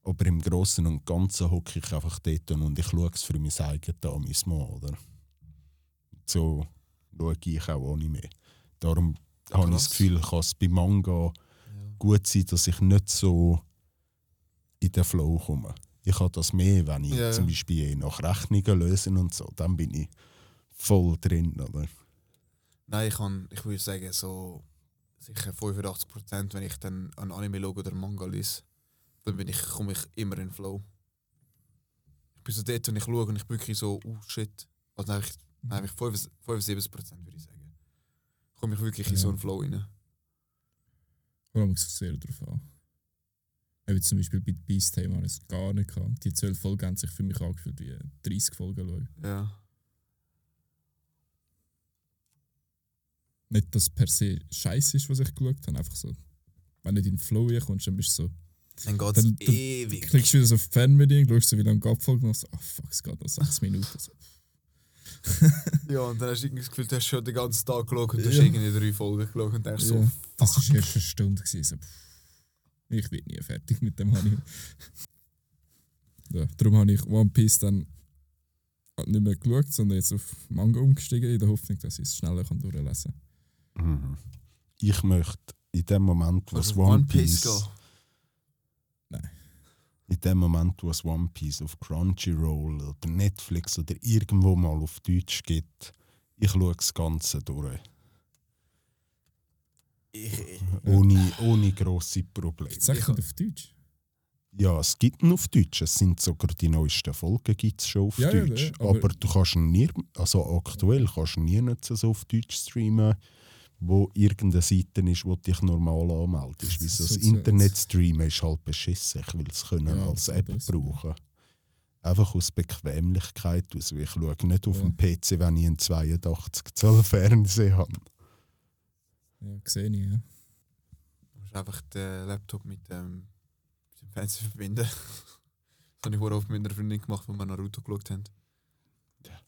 Aber im Großen und Ganzen hocke ich einfach dort und ich schaue es für mein eigenes Amüsement, oder? So schaue ich auch Anime. Darum habe ich das. Gefühl, kann es bei Manga gut sein, dass ich nicht so in den Flow komme. Ich habe das mehr, wenn ich Ja, ja. zum Beispiel je nach Rechnungen löse und so, dann bin ich voll drin, oder? Nein, ich, kann, ich würde sagen, so sicher 85%, wenn ich dann ein Anime-Logo oder Manga lese, dann bin ich, komme ich immer in den Flow. Ich bin so dort, wenn ich schaue und ich bin wirklich so, oh shit. Also eigentlich 75% würde ich sagen. Komme ich wirklich in Ja. so einen Flow rein. Vor allem es sehr darauf an. Eben zum Beispiel bei Beast-Thema habe ich es gar nicht gehabt. Die 12 Folgen haben sich für mich angefühlt wie 30 Folgen schauen. Ja. Nicht, dass es per se scheiße ist, was ich geschaut habe. Einfach so, wenn du in den Flow kommst, dann bist du so. Dann geht Dann- es dann ewig. Klickst du wieder so auf die Fernbedienung, schaust so, wie lange die Abfolge noch so, ah fuck, es geht noch 6 Minuten. So. Ja, und dann hast du irgendwie das Gefühl, du hast schon den ganzen Tag geschaut und du hast Ja. irgendwie drei Folgen geschaut und denkst so, Ja, das war erst eine Stunde. Gewesen, so, ich bin nie fertig mit dem Anime. ja, darum habe ich One Piece dann halt nicht mehr geschaut, sondern jetzt auf Manga umgestiegen, in der Hoffnung, dass ich es schneller kann durchlesen kann. Mhm. Ich möchte in dem Moment, wo es Also One Piece, gehen. In dem Moment, wo es One Piece auf Crunchyroll oder Netflix oder irgendwo mal auf Deutsch gibt, ich schaue das Ganze durch. Ich, Ohne, ohne grosse Probleme. Jetzt sag ich Ich- nicht auf Deutsch. Ja, es gibt ihn auf Deutsch. Es sind sogar die neuesten Folgen gibt's schon auf Ja, ja, Deutsch. ja, aber- aber, du kannst ihn nie, also aktuell kannst du nie nicht so auf Deutsch streamen, wo irgendeine Seite ist, wo dich normal anmeldest. Weil Das so ist das jetzt- Internet streamen ist halt beschissen. Ich will es können Ja, als App das. brauchen. Einfach aus Bequemlichkeit aus. Ich schaue nicht auf Ja. dem PC, wenn ich einen 82 Zoll Fernseher habe. Ja, sehe ich, ja. Du musst einfach den Laptop mit dem, mit dem Fernseher verbinden. Das habe ich vorher oft mit einer Freundin gemacht, wo wir Naruto geschaut haben.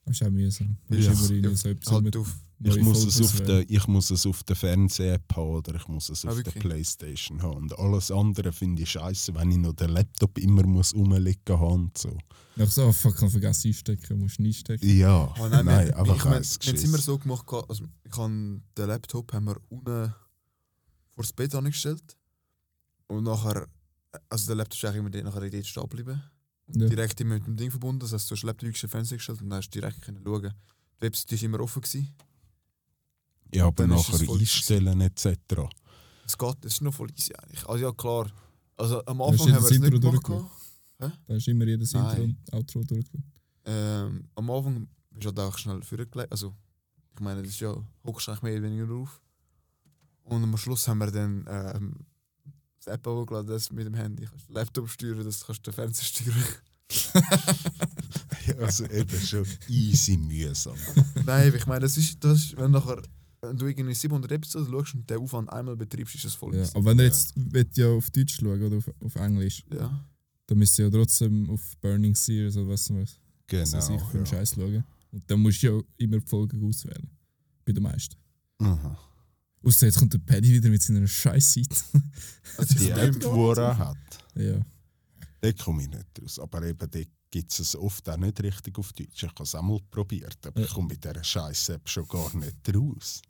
Das ist auch mühsam. Ja. Ja, in so Halt auf. Ich muss, es auf der, ich muss es auf der Fernseh-App haben oder ich muss es Ah, auf der wirklich? Playstation haben. Und alles andere finde ich scheiße, wenn ich noch den Laptop immer muss rumliegen haben und so. Nach so, ich habe vergessen einstecken, musst du nicht einstecken. Ja, Oh, nein, nein, wir, einfach ich, haben es immer so gemacht, also ich habe den Laptop haben wir unten vor das Bett angestellt und nachher, also der Laptop ist eigentlich immer nachher dort stehen geblieben. Ja. direkt immer mit dem Ding verbunden, das heißt, du hast Laptop Fernseher gestellt und dann hast du direkt können schauen. Die Webseite war immer offen. Gewesen. Ja, aber Dann nachher einstellen etc. Es geht, es ist noch voll easy eigentlich. Also ja, klar. Also am Anfang haben wir es nicht Intro gemacht. gehabt. Da ist immer jedes Intro Nein. und Outro durchgeschaut. Ähm, am Anfang bist du halt auch schnell vorgelegt. Also, ich meine, das ist ja, hockst du eigentlich mehr oder weniger drauf. Und am Schluss haben wir dann ähm, das App hochgeladen, das mit dem Handy. Du kannst den Laptop steuern, das kannst du den Fernseher steuern. Ja, also eben schon easy mühsam. Nein, ich meine, das ist, das ist wenn, nachher, wenn du irgendwie 700 Episoden schaust und den Aufwand einmal betreibst, ist das voll Ja, aber wenn ihr jetzt wollt ja auf Deutsch schauen oder auf, auf Englisch, Ja. dann müsst ihr ja trotzdem auf Burning Series oder was was Genau. was ich für einen ja. Scheiß schauen. Und dann musst du ja immer die Folgen auswählen. Bei den meisten. Aha. Außer jetzt kommt der Paddy wieder mit seiner Scheißseite. Also Die ich App, die er hat, ja. da komme ich nicht raus. Aber eben, da gibt es oft auch nicht richtig auf Deutsch. Ich habe es einmal probiert, aber ich komme mit dieser scheiß App schon gar nicht raus.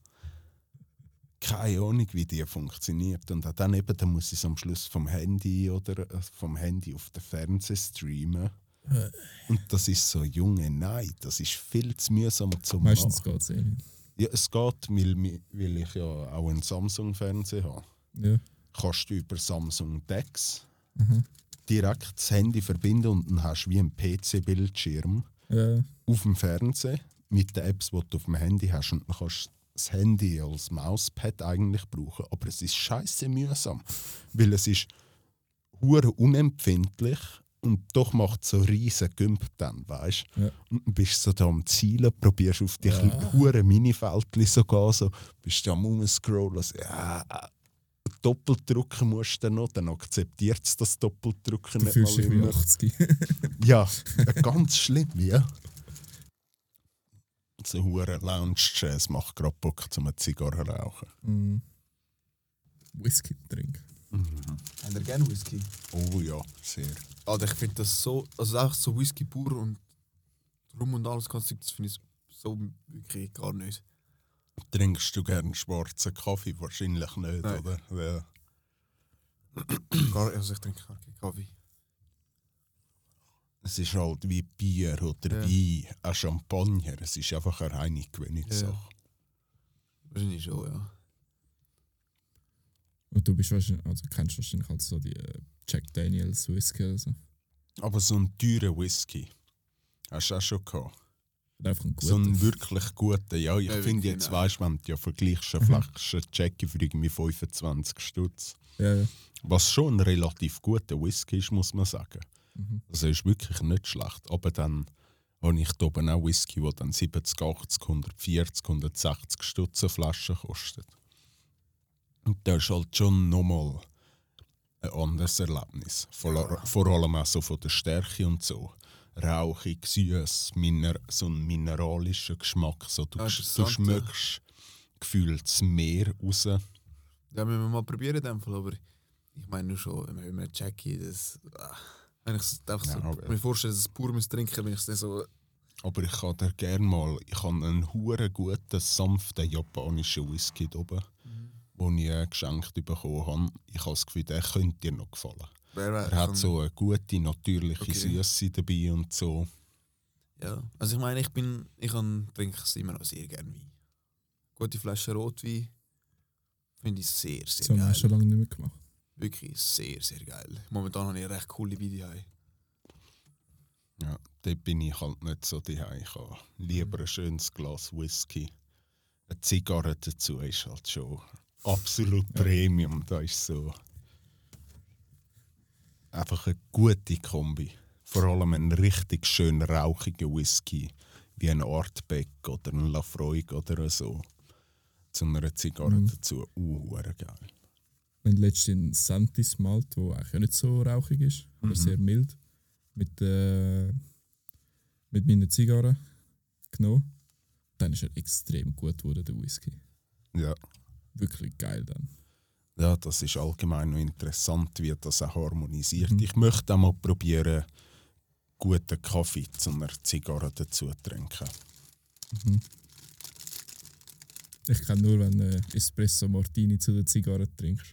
Keine Ahnung, wie die funktioniert. Und dann eben, dann muss ich es am Schluss vom Handy oder äh, vom Handy auf den Fernseher streamen. Und das ist so, Junge, nein, das ist viel zu mühsam zum Meistens machen. geht es eh nicht. Ja, es geht, weil, weil ich ja auch einen Samsung-Fernseher habe. Ja. Kannst du über Samsung Dex Mhm. direkt das Handy verbinden und dann hast du wie einen PC-Bildschirm Ja. auf dem Fernseher mit den Apps, die du auf dem Handy hast. Und dann kannst du das Handy als Mauspad eigentlich brauchen. Aber es ist scheiße mühsam, weil es ist hure unempfindlich und doch macht es so riesen Gümp dann, weißt Ja. Und dann bist du so da am Zielen, probierst auf die Ja. hure Minifeldli so gehen, so, bist du am rumscrollen, so, ja, doppelt drücken musst du noch, dann akzeptiert es das Doppeldrücken Du nicht fühlst mal dich wie immer. 80. Ja, ganz schlimm, ja. So hure Lounge-Jazz macht gerade Bock zum eine Zigarre rauchen. Mhm. Whisky trinken. Habt ihr gerne Whisky? Oh ja, sehr. Alter, ich finde das so, also einfach so Whisky pur und Rum und alles, kannst du- das finde ich so wirklich gar nicht. Trinkst du gern schwarzen Kaffee? Wahrscheinlich nicht, Nein. oder? Ja. Gar, also ich trinke gar keinen Kaffee. Es ist halt wie Bier oder Ja. Wein, auch Champagner. Es ist einfach eine reine Gewöhnungssache. Wahrscheinlich schon, ja. Und du bist wahrscheinlich, also kennst wahrscheinlich halt so die äh, Jack Daniels Whisky oder so. Aber so einen teuren Whisky hast du auch schon gehabt. Einfach ein guter. So einen wirklich guten. Ja, ich Ja, finde jetzt, nein. weißt du, wenn du ja vergleichst, eine. Flasche Jackie für irgendwie 25 Stutz. ja, ja. Was schon ein relativ guter Whisky ist, muss man sagen. Mhm. Also er ist wirklich nicht schlecht. Aber dann habe ich da oben auch Whisky, der dann 70, 80, 140, 160 Stutz eine Flasche kostet. Und das ist halt schon nochmal ein anderes Erlebnis. Vor, vor allem auch so von der Stärke und so. Rauchig, süß, miner, so ein mineralischer Geschmack. So, du, du schmeckst gefühlt das Meer raus. Ja, müssen wir mal probieren in dem Fall, aber ich meine nur schon, wenn man Jackie, das... ah, Wenn ich einfach so, Ja, mir vorstelle, dass es pur muss trinken, wenn ich es nicht so... Aber ich kann dir gerne mal, ich habe einen hure guten, sanften japanischen Whisky da oben, den ich äh, geschenkt bekommen habe. Ich habe das Gefühl, der könnte dir noch gefallen. Er hat kann- so eine gute, natürliche Okay. Süße dabei und so. Ja, also ich meine, ich bin, ich kann, trinke es immer noch sehr gerne Wein. Gute Flasche Rotwein finde ich sehr, sehr Das haben wir geil. schon lange nicht mehr gemacht. Wirklich sehr, sehr geil. Momentan habe ich recht coole Videos. Ja, dort bin ich halt nicht so daheim. Ich habe lieber ein schönes Glas Whisky. Eine Zigarre dazu ist halt schon absolut Premium. Da ist so einfach eine gute Kombi. Vor allem ein richtig schön rauchiger Whisky, wie ein Artbeck oder ein Lafroig oder so. Zu einer Zigarre Mhm. dazu. Uh, geil. Wir haben letztens Santis malt, wo eigentlich auch nicht so rauchig ist, aber Mhm. sehr mild. Mit, äh, mit meiner Zigarre genommen. Dann ist er extrem gut geworden, der Whisky. Ja. Wirklich geil dann. ja, das ist allgemein noch interessant, wie das auch harmonisiert. Mhm. Ich möchte auch mal probieren, guten Kaffee zu einer Zigarre dazu zu trinken. Mhm. Ich kenne nur, wenn äh, Espresso Martini zu der Zigarre trinkst.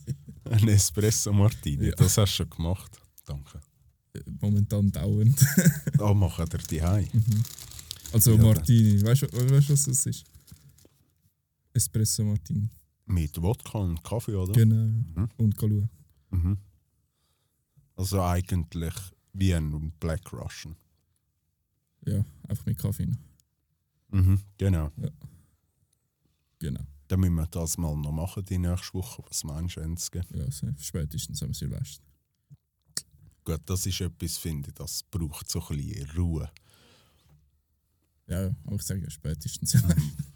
Ein Espresso Martini, Ja. das hast du schon gemacht. Danke. Äh, Momentan dauernd. Da machen wir die Hause. Also Ja, Martini, weißt du, weißt, du, was das ist? Espresso Martini. Mit Wodka und Kaffee, oder? Genau. Und Galua. Mhm. Also eigentlich wie ein Black Russian. Ja, einfach mit Kaffee. Mhm. Genau. Genau. Dann müssen wir das mal noch machen, die nächste Woche. Was meinst du, Enzke? Ja, so, spätestens am Silvester. Gut, das ist etwas, finde ich, das braucht so ein bisschen Ruhe. Ja, ja, aber ich sage ja spätestens Silvester.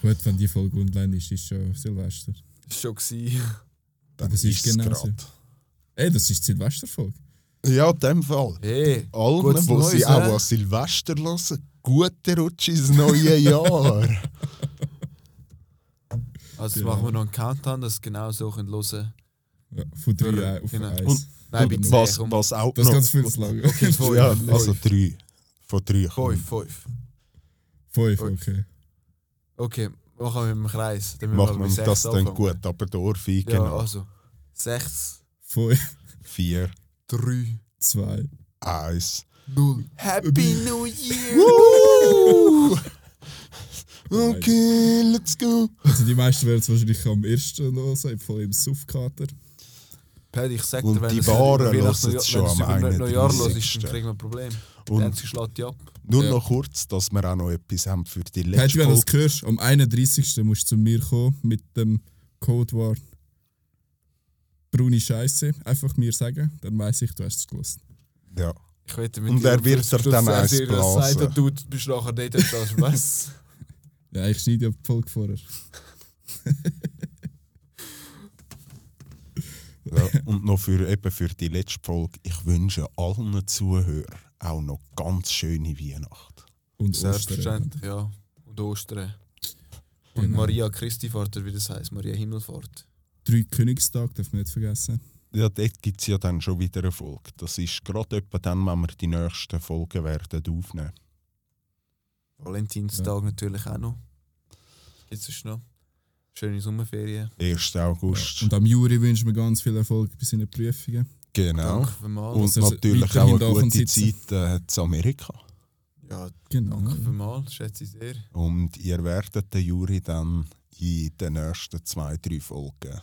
Gut, wenn die Folge online ist, ist schon Silvester. Ist schon gewesen. Dann Das ist es genau so. Ey, das ist die Silvesterfolge. Ja, in dem Fall. Hey, Allen, die sie auch an Silvester hören, guten Rutsch ins neue Jahr. also Genau. machen wir noch einen Countdown, dass ihr genau so könnt hören Ja, von drei Für- auf genau. eins. Und- Nein, Und bitte was, was auch das ist ganz viel zu lang. Okay, fünf. ja, also drei. Von drei. Fünf. Fünf, Fünf. okay. Okay, machen wir mit dem Kreis. Dann bei wir sechs das dann anfangen. gut, aber der Ohrfeige Ja, also. Sechs, Fünf, Vier, drei, zwei. eins. null. Happy New Year! Woo! Okay, let's go. Also die meisten werden es wahrscheinlich am ersten hören, voll im Suffkater. Pat, ich sag Und dir, wenn die es Waren hören es schon wenn am über Neujahr los ist, 31.. dann kriegen wir ein Problem. Und- Dann schlägt die ab. Nur Ja. noch kurz, dass wir auch noch etwas haben für die Hey, letzte wenn du das hörst, am 31. musst du zu mir kommen mit dem Codewort Bruni Scheiße. Einfach mir sagen, dann weiß ich, du hast es gewusst. Ja. Ich wette mit Und dir, er wird du dir dann das eins blasen. sagt, du bist nachher nicht das, was? Ja, ich schneide ja die Folge vorher. Ja, und noch für, eben für die letzte Folge, ich wünsche allen Zuhörern auch noch ganz schöne Weihnachten. Und Ostern. Selbstverständlich, ja. Und Ostern. Und Genau. Maria Christifahrt, wie das heißt, Maria Himmelfahrt. Drei Königstage darf man nicht vergessen. Ja, dort gibt es ja dann schon wieder eine Folge. Das ist gerade etwa dann, wenn wir die nächsten Folgen werden aufnehmen. Valentinstag natürlich auch noch. Jetzt ist noch. Schöne Sommerferien. 1. August. Und am Juri wünschen wir ganz viel Erfolg bei seinen Prüfungen. Genau. Und natürlich auch eine gute. Zeit äh, zu Amerika. ja, Genau. danke vielmals. Schätze ich sehr. Und ihr werdet den Juri dann in den nächsten zwei, drei Folgen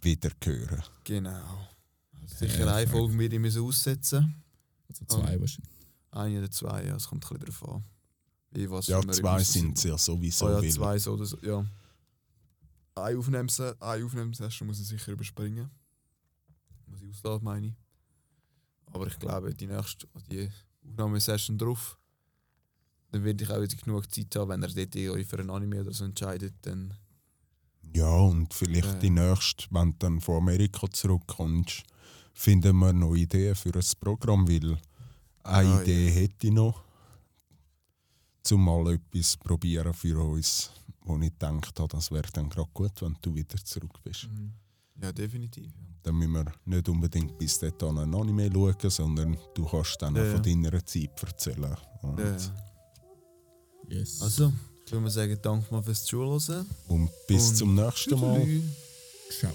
wieder hören. Genau. Also sicher eine Folge werde ich müssen aussetzen. Also zwei wahrscheinlich. Eine oder zwei, ja, es kommt ein bisschen darauf an. Wie, was Ja, zwei sind es ja sowieso. Oh ja, zwei so oder so, ja. Ein Aufnahmse- eine Aufnahmesession muss ich sicher überspringen. Muss ich ausladen, meine ich. Aber ich glaube, die nächste, die Aufnahmesession drauf, dann werde ich auch wieder genug Zeit haben, wenn er dort euch für ein Anime oder so entscheidet, dann Ja, und vielleicht Ja. die nächste, wenn du dann von Amerika zurückkommst, finden wir noch Ideen für ein Programm, weil eine Ja, Idee hätte ich noch, zum mal etwas probieren für uns, wo ich gedacht habe, das wäre dann gerade gut, wenn du wieder zurück bist. ja, definitiv. Dann müssen wir nicht unbedingt bis dort an ein Anime schauen, sondern du kannst dann Ja, auch ja. von deiner Zeit erzählen. Und, Ja. Yes. Also, ich würde sagen, danke mal fürs Zuhören. und bis Und zum nächsten Mal. Tschüssi. Ciao.